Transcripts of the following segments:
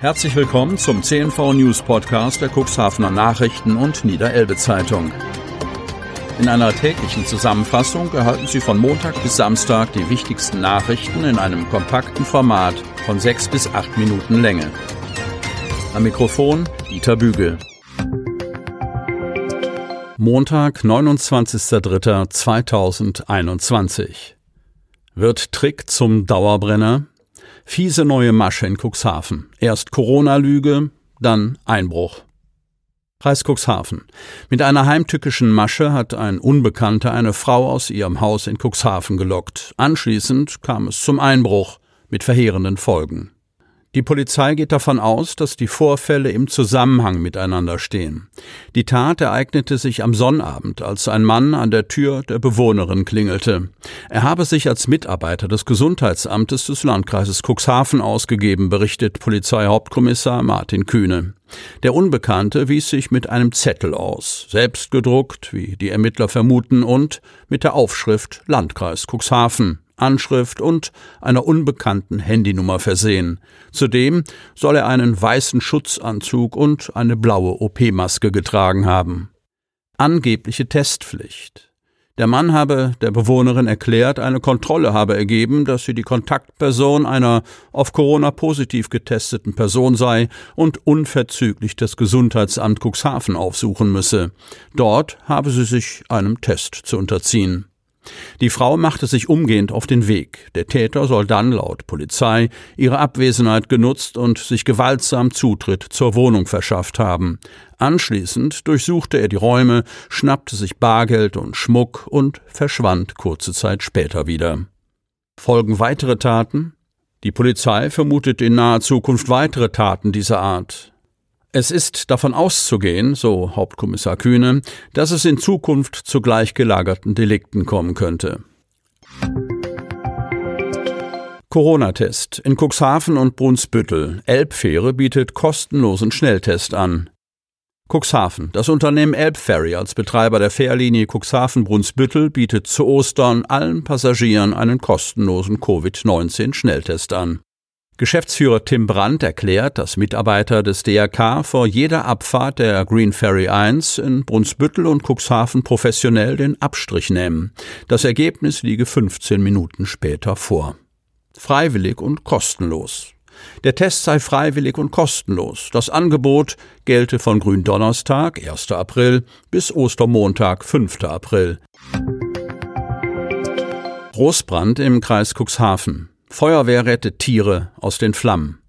Herzlich willkommen zum CNV News Podcast der Cuxhavener Nachrichten und Niederelbe Zeitung. In einer täglichen Zusammenfassung erhalten Sie von Montag bis Samstag die wichtigsten Nachrichten in einem kompakten Format von sechs bis acht Minuten Länge. Am Mikrofon Dieter Bügel. Montag, 29.03.2021. Wird Trick zum Dauerbrenner? Fiese neue Masche in Cuxhaven. Erst Corona-Lüge, dann Einbruch. Kreis Cuxhaven. Mit einer heimtückischen Masche hat ein Unbekannter eine Frau aus ihrem Haus in Cuxhaven gelockt. Anschließend kam es zum Einbruch mit verheerenden Folgen. Die Polizei geht davon aus, dass die Vorfälle im Zusammenhang miteinander stehen. Die Tat ereignete sich am Sonnabend, als ein Mann an der Tür der Bewohnerin klingelte. Er habe sich als Mitarbeiter des Gesundheitsamtes des Landkreises Cuxhaven ausgegeben, berichtet Polizeihauptkommissar Martin Kühne. Der Unbekannte wies sich mit einem Zettel aus, selbst gedruckt, wie die Ermittler vermuten, und mit der Aufschrift Landkreis Cuxhaven Anschrift und einer unbekannten Handynummer versehen. Zudem soll er einen weißen Schutzanzug und eine blaue OP-Maske getragen haben. Angebliche Testpflicht. Der Mann habe der Bewohnerin erklärt, eine Kontrolle habe ergeben, dass sie die Kontaktperson einer auf Corona positiv getesteten Person sei und unverzüglich das Gesundheitsamt Cuxhaven aufsuchen müsse. Dort habe sie sich einem Test zu unterziehen. Die Frau machte sich umgehend auf den Weg. Der Täter soll dann laut Polizei ihre Abwesenheit genutzt und sich gewaltsam Zutritt zur Wohnung verschafft haben. Anschließend durchsuchte er die Räume, schnappte sich Bargeld und Schmuck und verschwand kurze Zeit später wieder. Folgen weitere Taten? Die Polizei vermutet in naher Zukunft weitere Taten dieser Art. Es ist davon auszugehen, so Hauptkommissar Kühne, dass es in Zukunft zu gleich gelagerten Delikten kommen könnte. Corona-Test. In Cuxhaven und Brunsbüttel. Elbfähre bietet kostenlosen Schnelltest an. Cuxhaven. Das Unternehmen Elbferry als Betreiber der Fährlinie Cuxhaven-Brunsbüttel bietet zu Ostern allen Passagieren einen kostenlosen Covid-19-Schnelltest an. Geschäftsführer Tim Brandt erklärt, dass Mitarbeiter des DRK vor jeder Abfahrt der Green Ferry 1 in Brunsbüttel und Cuxhaven professionell den Abstrich nehmen. Das Ergebnis liege 15 Minuten später vor. Freiwillig und kostenlos. Der Test sei freiwillig und kostenlos. Das Angebot gelte von Gründonnerstag, 1. April, bis Ostermontag, 5. April. Großbrand im Kreis Cuxhaven. Feuerwehr rettet Tiere aus den Flammen.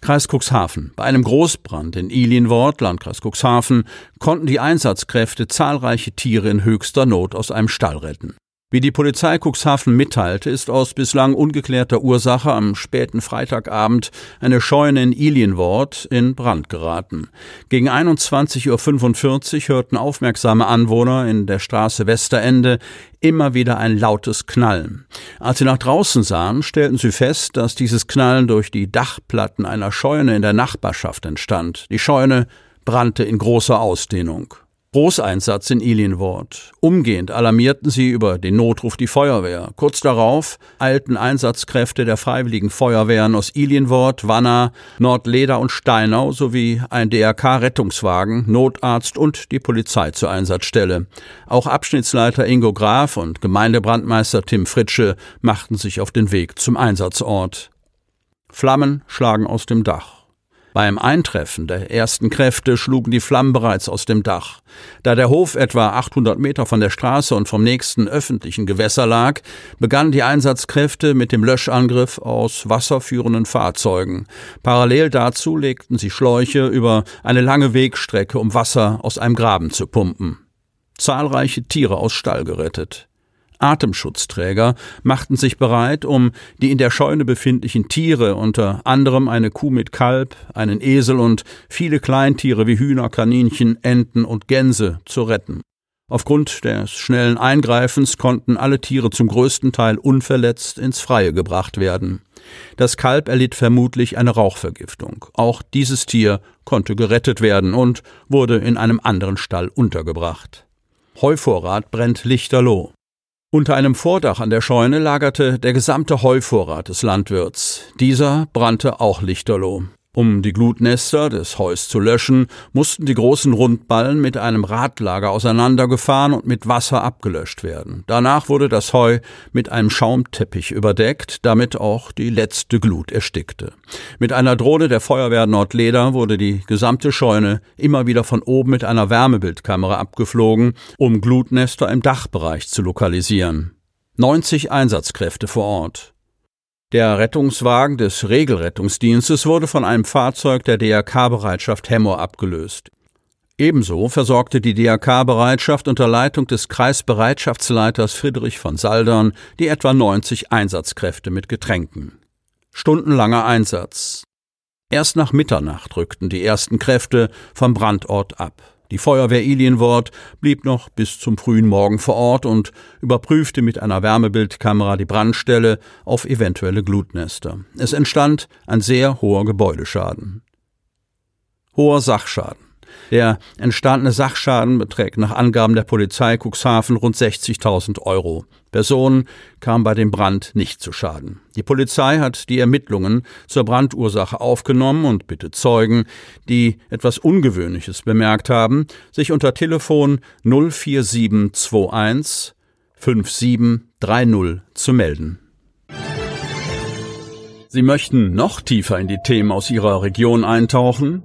Kreis Cuxhaven. Bei einem Großbrand in Ilienwort, Landkreis Cuxhaven, konnten die Einsatzkräfte zahlreiche Tiere in höchster Not aus einem Stall retten. Wie die Polizei Cuxhaven mitteilte, ist aus bislang ungeklärter Ursache am späten Freitagabend eine Scheune in Ilienwort in Brand geraten. Gegen 21.45 Uhr hörten aufmerksame Anwohner in der Straße Westerende immer wieder ein lautes Knallen. Als sie nach draußen sahen, stellten sie fest, dass dieses Knallen durch die Dachplatten einer Scheune in der Nachbarschaft entstand. Die Scheune brannte in großer Ausdehnung. Großeinsatz in Ilienwort. Umgehend alarmierten sie über den Notruf die Feuerwehr. Kurz darauf eilten Einsatzkräfte der Freiwilligen Feuerwehren aus Ilienwort, Wanner, Nordleder und Steinau sowie ein DRK-Rettungswagen, Notarzt und die Polizei zur Einsatzstelle. Auch Abschnittsleiter Ingo Graf und Gemeindebrandmeister Tim Fritsche machten sich auf den Weg zum Einsatzort. Flammen schlagen aus dem Dach. Beim Eintreffen der ersten Kräfte schlugen die Flammen bereits aus dem Dach. Da der Hof etwa 800 Meter von der Straße und vom nächsten öffentlichen Gewässer lag, begannen die Einsatzkräfte mit dem Löschangriff aus wasserführenden Fahrzeugen. Parallel dazu legten sie Schläuche über eine lange Wegstrecke, um Wasser aus einem Graben zu pumpen. Zahlreiche Tiere aus Stall gerettet. Atemschutzträger machten sich bereit, um die in der Scheune befindlichen Tiere, unter anderem eine Kuh mit Kalb, einen Esel und viele Kleintiere wie Hühner, Kaninchen, Enten und Gänse zu retten. Aufgrund des schnellen Eingreifens konnten alle Tiere zum größten Teil unverletzt ins Freie gebracht werden. Das Kalb erlitt vermutlich eine Rauchvergiftung. Auch dieses Tier konnte gerettet werden und wurde in einem anderen Stall untergebracht. Heuvorrat brennt lichterloh. Unter einem Vordach an der Scheune lagerte der gesamte Heuvorrat des Landwirts. Dieser brannte auch lichterloh. Um die Glutnester des Heus zu löschen, mussten die großen Rundballen mit einem Radlager auseinandergefahren und mit Wasser abgelöscht werden. Danach wurde das Heu mit einem Schaumteppich überdeckt, damit auch die letzte Glut erstickte. Mit einer Drohne der Feuerwehr Nordleder wurde die gesamte Scheune immer wieder von oben mit einer Wärmebildkamera abgeflogen, um Glutnester im Dachbereich zu lokalisieren. 90 Einsatzkräfte vor Ort. Der Rettungswagen des Regelrettungsdienstes wurde von einem Fahrzeug der DRK-Bereitschaft Hemmoor abgelöst. Ebenso versorgte die DRK-Bereitschaft unter Leitung des Kreisbereitschaftsleiters Friedrich von Saldern die etwa 90 Einsatzkräfte mit Getränken. Stundenlanger Einsatz. Erst nach Mitternacht rückten die ersten Kräfte vom Brandort ab. Die Feuerwehr Ilienwort blieb noch bis zum frühen Morgen vor Ort und überprüfte mit einer Wärmebildkamera die Brandstelle auf eventuelle Glutnester. Es entstand ein sehr hoher Gebäudeschaden. Hoher Sachschaden. Der entstandene Sachschaden beträgt nach Angaben der Polizei Cuxhaven rund 60.000 Euro. Personen kamen bei dem Brand nicht zu Schaden. Die Polizei hat die Ermittlungen zur Brandursache aufgenommen und bittet Zeugen, die etwas Ungewöhnliches bemerkt haben, sich unter Telefon 04721 5730 zu melden. Sie möchten noch tiefer in die Themen aus Ihrer Region eintauchen?